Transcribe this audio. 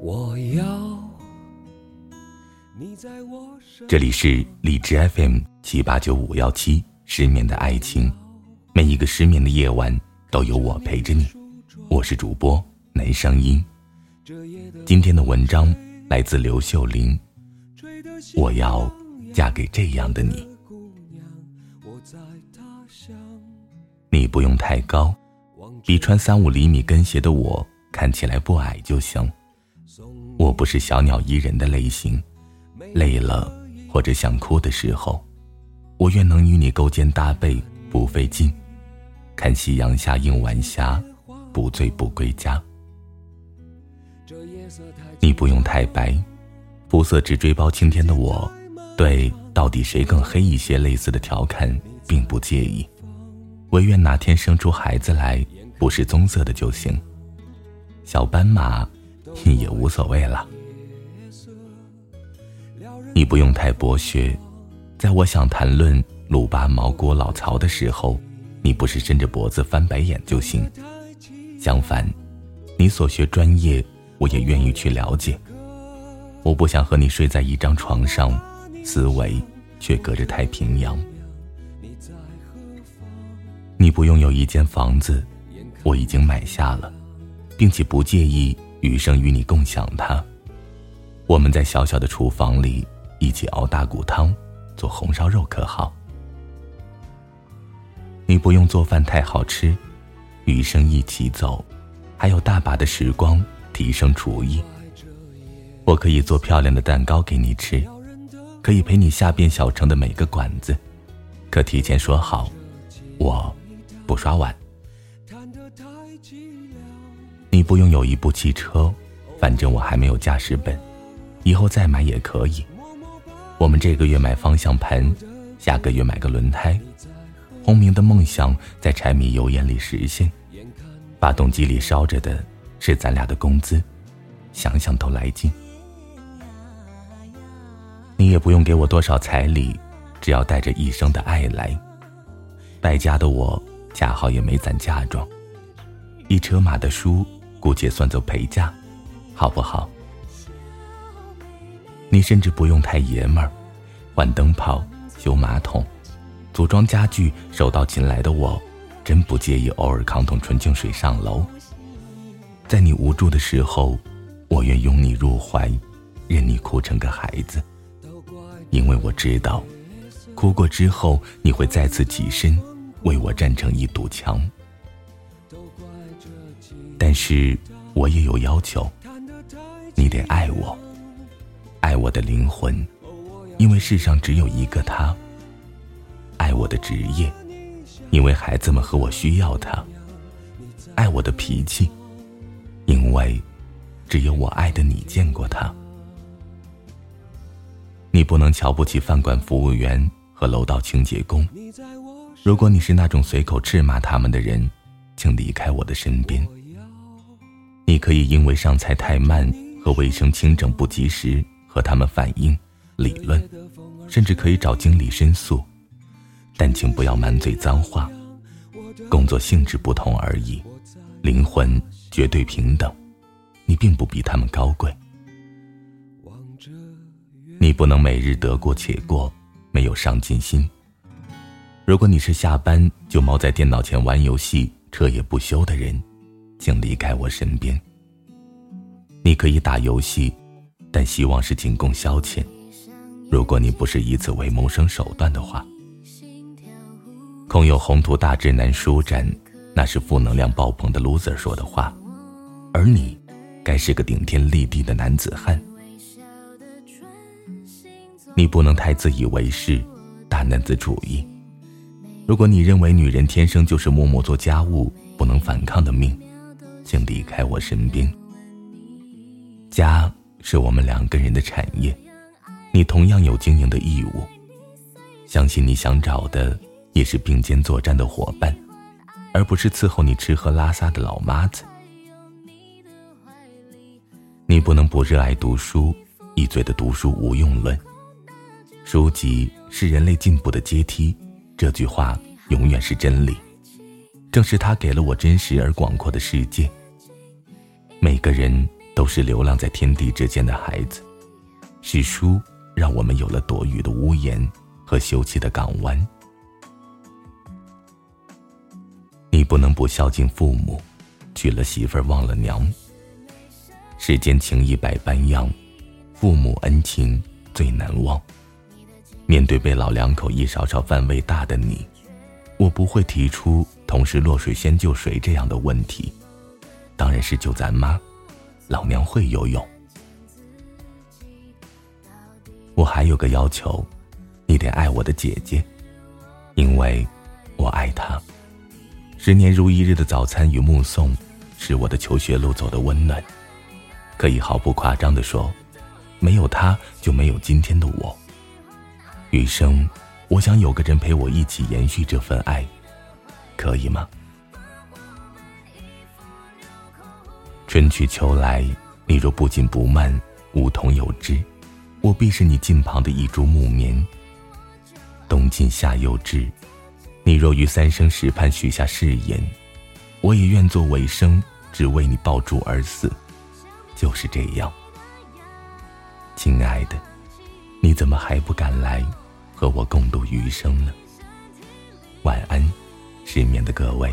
我要这里是荔枝 FM 七八九五幺七失眠的爱情，每一个失眠的夜晚都有我陪着你。我是主播南声音。今天的文章来自刘秀玲。我要嫁给这样的你。你不用太高，比穿三五厘米跟鞋的我看起来不矮就行。我不是小鸟依人的类型，累了。或者想哭的时候，我愿能与你勾肩搭背不费劲，看夕阳下映晚霞，不醉不归家。你不用太白，肤色只追包青天的我，对到底谁更黑一些类似的调侃并不介意，唯愿哪天生出孩子来不是棕色的就行，小斑马也无所谓了。你不用太博学，在我想谈论鲁巴毛郭老曹的时候，你不是伸着脖子翻白眼就行。相反，你所学专业，我也愿意去了解。我不想和你睡在一张床上，思维却隔着太平洋。你不用有一间房子，我已经买下了，并且不介意余生与你共享它。我们在小小的厨房里。一起熬大骨汤，做红烧肉可好？你不用做饭太好吃，余生一起走，还有大把的时光提升厨艺。我可以做漂亮的蛋糕给你吃，可以陪你下遍小城的每个馆子，可提前说好，我不刷碗。你不用有一部汽车，反正我还没有驾驶本，以后再买也可以。我们这个月买方向盘，下个月买个轮胎。轰鸣的梦想在柴米油盐里实现，发动机里烧着的是咱俩的工资，想想都来劲。你也不用给我多少彩礼，只要带着一生的爱来。败家的我恰好也没攒嫁妆，一车马的书姑且算作陪嫁，好不好？你甚至不用太爷们儿，换灯泡、修马桶、组装家具，手到擒来的我，真不介意偶尔扛桶纯净水上楼。在你无助的时候，我愿拥你入怀，任你哭成个孩子，因为我知道，哭过之后你会再次起身，为我站成一堵墙。但是我也有要求，你得爱我。爱我的灵魂，因为世上只有一个他。爱我的职业，因为孩子们和我需要他。爱我的脾气，因为只有我爱的你见过他。你不能瞧不起饭馆服务员和楼道清洁工。如果你是那种随口斥骂他们的人，请离开我的身边。你可以因为上菜太慢和卫生清整不及时。和他们反映、理论，甚至可以找经理申诉，但请不要满嘴脏话。工作性质不同而已，灵魂绝对平等。你并不比他们高贵。你不能每日得过且过，没有上进心。如果你是下班就猫在电脑前玩游戏、彻夜不休的人，请离开我身边。你可以打游戏。但希望是仅供消遣。如果你不是以此为谋生手段的话，空有宏图大志难舒展，那是负能量爆棚的 loser 说的话。而你，该是个顶天立地的男子汉。你不能太自以为是，大男子主义。如果你认为女人天生就是默默做家务、不能反抗的命，请离开我身边。家。是我们两个人的产业，你同样有经营的义务。相信你想找的也是并肩作战的伙伴，而不是伺候你吃喝拉撒的老妈子。你不能不热爱读书，一嘴的读书无用论，书籍是人类进步的阶梯，这句话永远是真理。正是它给了我真实而广阔的世界。每个人都是流浪在天地之间的孩子，是书让我们有了躲雨的屋檐和休憩的港湾。你不能不孝敬父母，娶了媳妇儿忘了娘。世间情义百般样，父母恩情最难忘。面对被老两口一勺勺饭喂大的你，我不会提出同时落水先救谁这样的问题，当然是救咱妈，老娘会游泳。我还有个要求，你得爱我的姐姐，因为我爱她。十年如一日的早餐与目送，是我的求学路走的温暖。可以毫不夸张的说，没有他就没有今天的我。余生，我想有个人陪我一起延续这份爱，可以吗？春去秋来，你若不紧不慢，梧桐有枝，我必是你近旁的一株木棉。冬尽夏又至，你若于三生石畔许下誓言，我也愿做尾声，只为你抱柱而死。就是这样，亲爱的，你怎么还不赶来和我共度余生呢？晚安，失眠的各位。